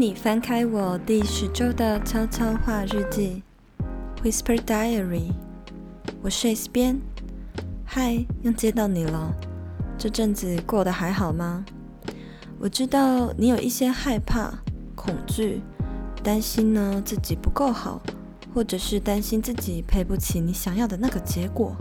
你翻开我第十周的悄悄话日记，Whisper Diary。我是 S 编，嗨，又见到你了。这阵子过得还好吗？我知道你有一些害怕、恐惧、担心呢，自己不够好，或者是担心自己配不起你想要的那个结果，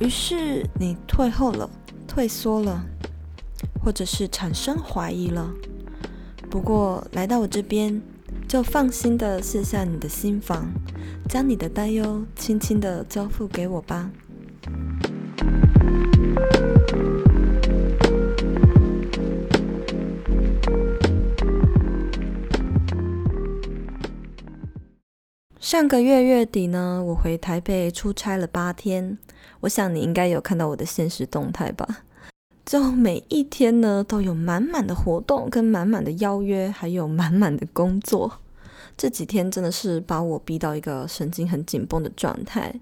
于是你退后了、退缩了，或者是产生怀疑了。不过来到我这边，就放心的卸下你的心防，将你的担忧轻轻的交付给我吧。上个月月底呢，我回台北出差了八天，我想你应该有看到我的现实动态吧。就每一天呢，都有满满的活动，跟满满的邀约，还有满满的工作。这几天真的是把我逼到一个神经很紧绷的状态。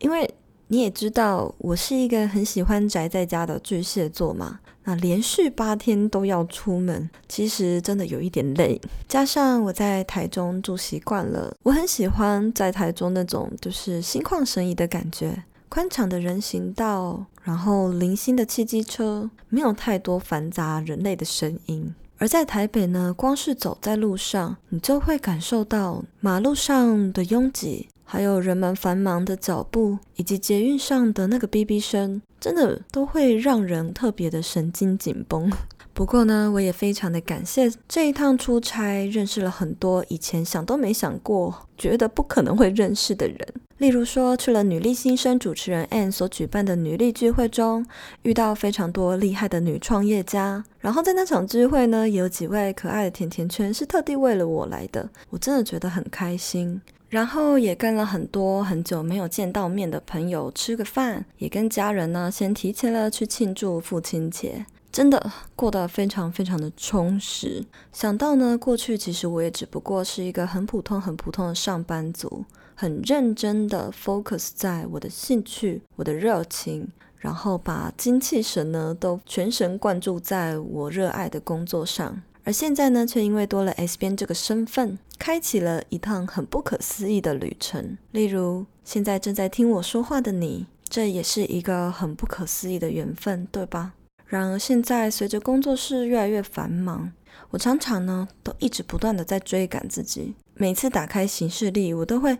因为你也知道，我是一个很喜欢宅在家的巨蟹座嘛。那连续八天都要出门，其实真的有一点累。加上我在台中住习惯了，我很喜欢在台中那种就是心旷神怡的感觉。宽敞的人行道，然后零星的汽机车，没有太多繁杂人类的声音。而在台北呢，光是走在路上，你就会感受到马路上的拥挤，还有人们繁忙的脚步，以及捷运上的那个哔哔声，真的都会让人特别的神经紧绷。不过呢，我也非常的感谢这一趟出差，认识了很多以前想都没想过、觉得不可能会认识的人。例如说，去了女力新生主持人 Anne 所举办的女力聚会中，遇到非常多厉害的女创业家。然后在那场聚会呢，有几位可爱的甜甜圈是特地为了我来的，我真的觉得很开心。然后也跟了很多很久没有见到面的朋友吃个饭，也跟家人呢先提前了去庆祝父亲节，真的过得非常非常的充实。想到呢，过去其实我也只不过是一个很普通很普通的上班族。很认真的 focus 在我的兴趣、我的热情，然后把精气神呢都全神贯注在我热爱的工作上。而现在呢，却因为多了 S 边这个身份，开启了一趟很不可思议的旅程。例如，现在正在听我说话的你，这也是一个很不可思议的缘分，对吧？然而，现在随着工作室越来越繁忙，我常常呢都一直不断的在追赶自己。每次打开行事历，我都会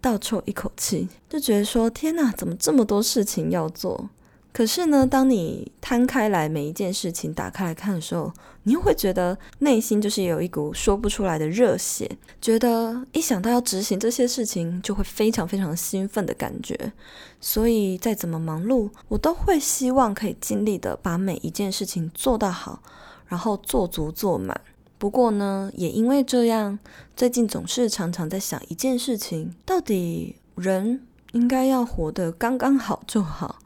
倒抽一口气，就觉得说：“天哪，怎么这么多事情要做？”可是呢，当你摊开来每一件事情打开来看的时候，你又会觉得内心就是有一股说不出来的热血，觉得一想到要执行这些事情，就会非常非常兴奋的感觉。所以再怎么忙碌，我都会希望可以尽力的把每一件事情做到好，然后做足做满。不过呢，也因为这样，最近总是常常在想一件事情：到底人应该要活得刚刚好就好，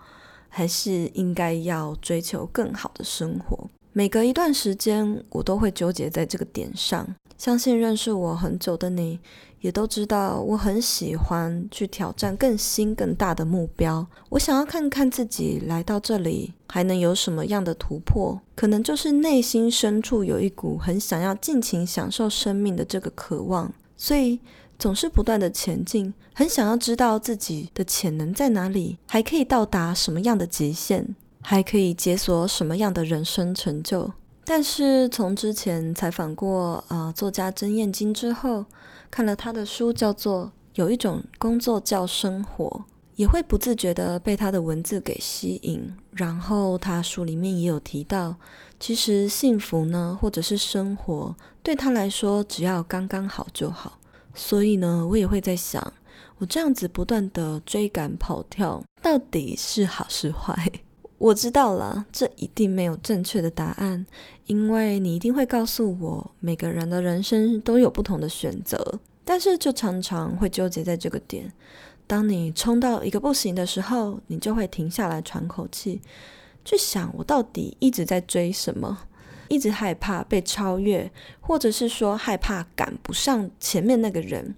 还是应该要追求更好的生活？每隔一段时间，我都会纠结在这个点上。相信认识我很久的你，也都知道我很喜欢去挑战更新更大的目标。我想要看看自己来到这里还能有什么样的突破，可能就是内心深处有一股很想要尽情享受生命的这个渴望，所以总是不断的前进，很想要知道自己的潜能在哪里，还可以到达什么样的极限，还可以解锁什么样的人生成就。但是从之前采访过呃作家曾燕京之后，看了他的书叫做《有一种工作叫生活》，也会不自觉地被他的文字给吸引。然后他书里面也有提到，其实幸福呢，或者是生活，对他来说只要刚刚好就好。所以呢，我也会在想，我这样子不断的追赶跑跳，到底是好是坏？我知道了，这一定没有正确的答案，因为你一定会告诉我，每个人的人生都有不同的选择，但是就常常会纠结在这个点。当你冲到一个不行的时候，你就会停下来喘口气，去想我到底一直在追什么，一直害怕被超越，或者是说害怕赶不上前面那个人。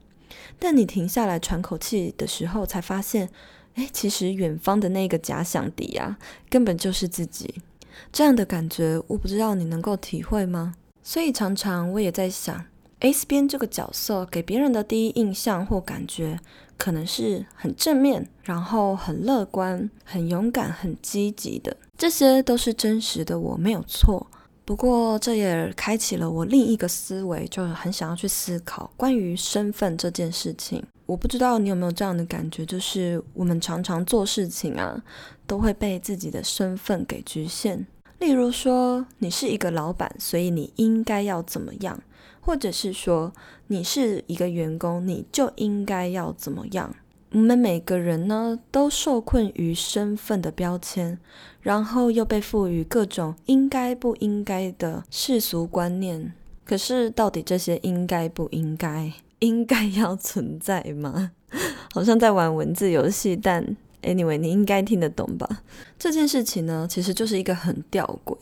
但你停下来喘口气的时候，才发现。哎，其实远方的那个假想敌啊，根本就是自己。这样的感觉，我不知道你能够体会吗？所以常常我也在想，，S 边这个角色给别人的第一印象或感觉，可能是很正面，然后很乐观、很勇敢、很积极的，这些都是真实的我，没有错。不过，这也开启了我另一个思维，就很想要去思考关于身份这件事情。我不知道你有没有这样的感觉，就是我们常常做事情啊，都会被自己的身份给局限。例如说，你是一个老板，所以你应该要怎么样；或者是说，你是一个员工，你就应该要怎么样。我们每个人呢，都受困于身份的标签，然后又被赋予各种应该不应该的世俗观念。可是，到底这些应该不应该，应该要存在吗？好像在玩文字游戏，但 anyway，你应该听得懂吧？这件事情呢，其实就是一个很吊诡。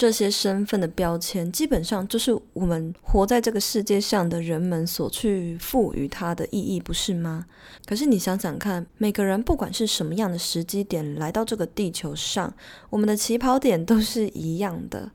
这些身份的标签，基本上就是我们活在这个世界上的人们所去赋予它的意义，不是吗？可是你想想看，每个人不管是什么样的时机点来到这个地球上，我们的起跑点都是一样的。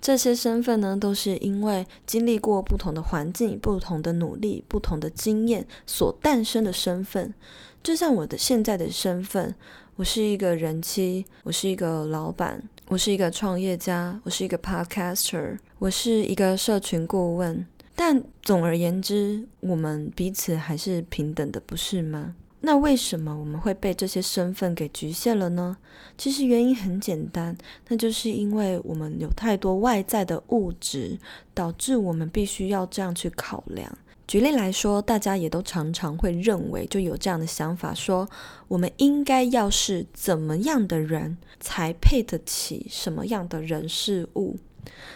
这些身份呢，都是因为经历过不同的环境、不同的努力、不同的经验所诞生的身份。就像我的现在的身份。我是一个人妻，我是一个老板，我是一个创业家，我是一个 podcaster，我是一个社群顾问。但总而言之，我们彼此还是平等的，不是吗？那为什么我们会被这些身份给局限了呢？其实原因很简单，那就是因为我们有太多外在的物质，导致我们必须要这样去考量。举例来说，大家也都常常会认为，就有这样的想法，说我们应该要是怎么样的人，才配得起什么样的人事物。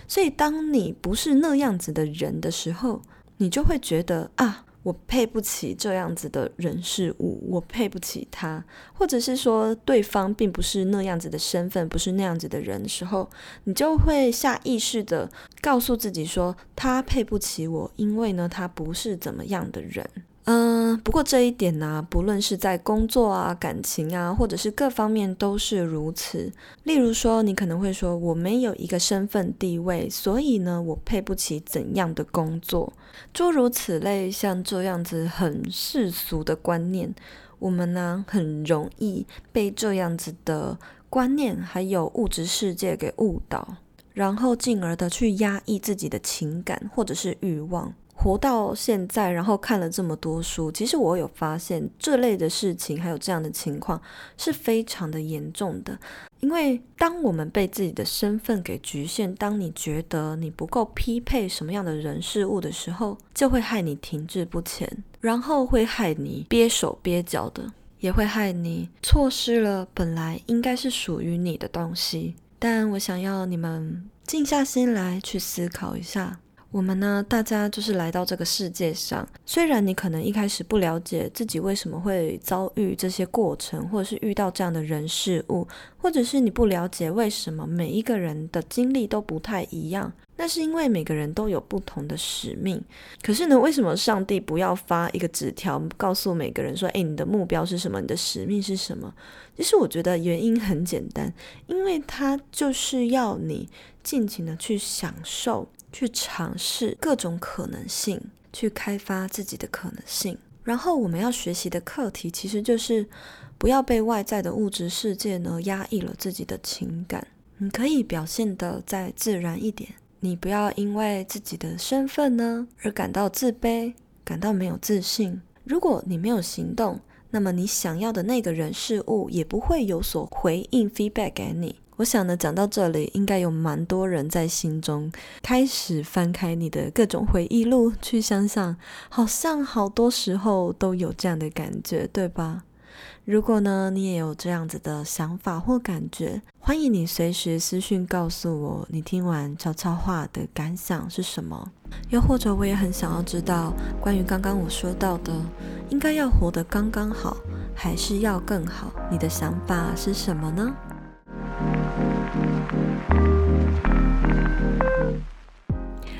所以，当你不是那样子的人的时候，你就会觉得啊。我配不起这样子的人事物，我配不起他，或者是说对方并不是那样子的身份，不是那样子的人的时候，你就会下意识的告诉自己说，他配不起我，因为呢，他不是怎么样的人。嗯，不过这一点呢、不论是在工作啊、感情啊，或者是各方面都是如此。例如说，你可能会说，我没有一个身份地位，所以呢，我配不起怎样的工作，诸如此类，像这样子很世俗的观念，我们呢，很容易被这样子的观念还有物质世界给误导，然后进而的去压抑自己的情感或者是欲望。活到现在，然后看了这么多书，其实我有发现这类的事情，还有这样的情况是非常的严重的。因为当我们被自己的身份给局限，当你觉得你不够匹配什么样的人事物的时候，就会害你停滞不前，然后会害你憋手憋脚的，也会害你错失了本来应该是属于你的东西。但我想要你们静下心来去思考一下。我们呢，大家就是来到这个世界上。虽然你可能一开始不了解自己为什么会遭遇这些过程，或者是遇到这样的人事物，或者是你不了解为什么每一个人的经历都不太一样，那是因为每个人都有不同的使命。可是呢，为什么上帝不要发一个纸条，告诉每个人说：“诶，你的目标是什么？你的使命是什么？”其实我觉得原因很简单，因为他就是要你尽情的去享受。去尝试各种可能性，去开发自己的可能性。然后我们要学习的课题，其实就是不要被外在的物质世界呢压抑了自己的情感。你可以表现得再自然一点，你不要因为自己的身份呢而感到自卑，感到没有自信。如果你没有行动，那么你想要的那个人事物也不会有所回应 feedback 给你。我想呢，讲到这里，应该有蛮多人在心中开始翻开你的各种回忆录，去想想，好像好多时候都有这样的感觉，对吧？如果呢，你也有这样子的想法或感觉，欢迎你随时私讯告诉我，你听完悄悄话的感想是什么？又或者，我也很想要知道，关于刚刚我说到的，应该要活得刚刚好，还是要更好？你的想法是什么呢？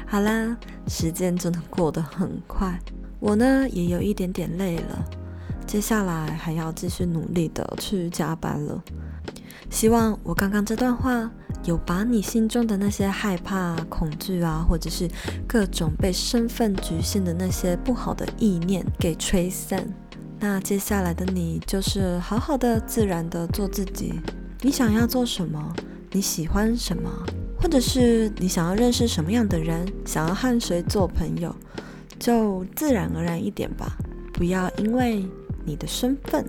好啦，时间真的过得很快，我呢也有一点点累了，接下来还要继续努力的去加班了。希望我刚刚这段话有把你心中的那些害怕、恐惧啊，或者是各种被身份局限的那些不好的意念给吹散。那接下来的你就是好好的、自然的做自己。你想要做什么？你喜欢什么？或者是你想要认识什么样的人？想要和谁做朋友？就自然而然一点吧，不要因为你的身份，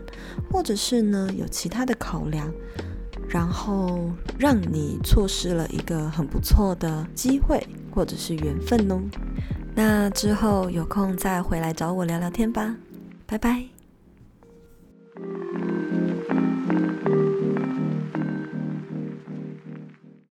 或者是呢有其他的考量。然后让你错失了一个很不错的机会或者是缘分哦。那之后有空再回来找我聊聊天吧，拜拜。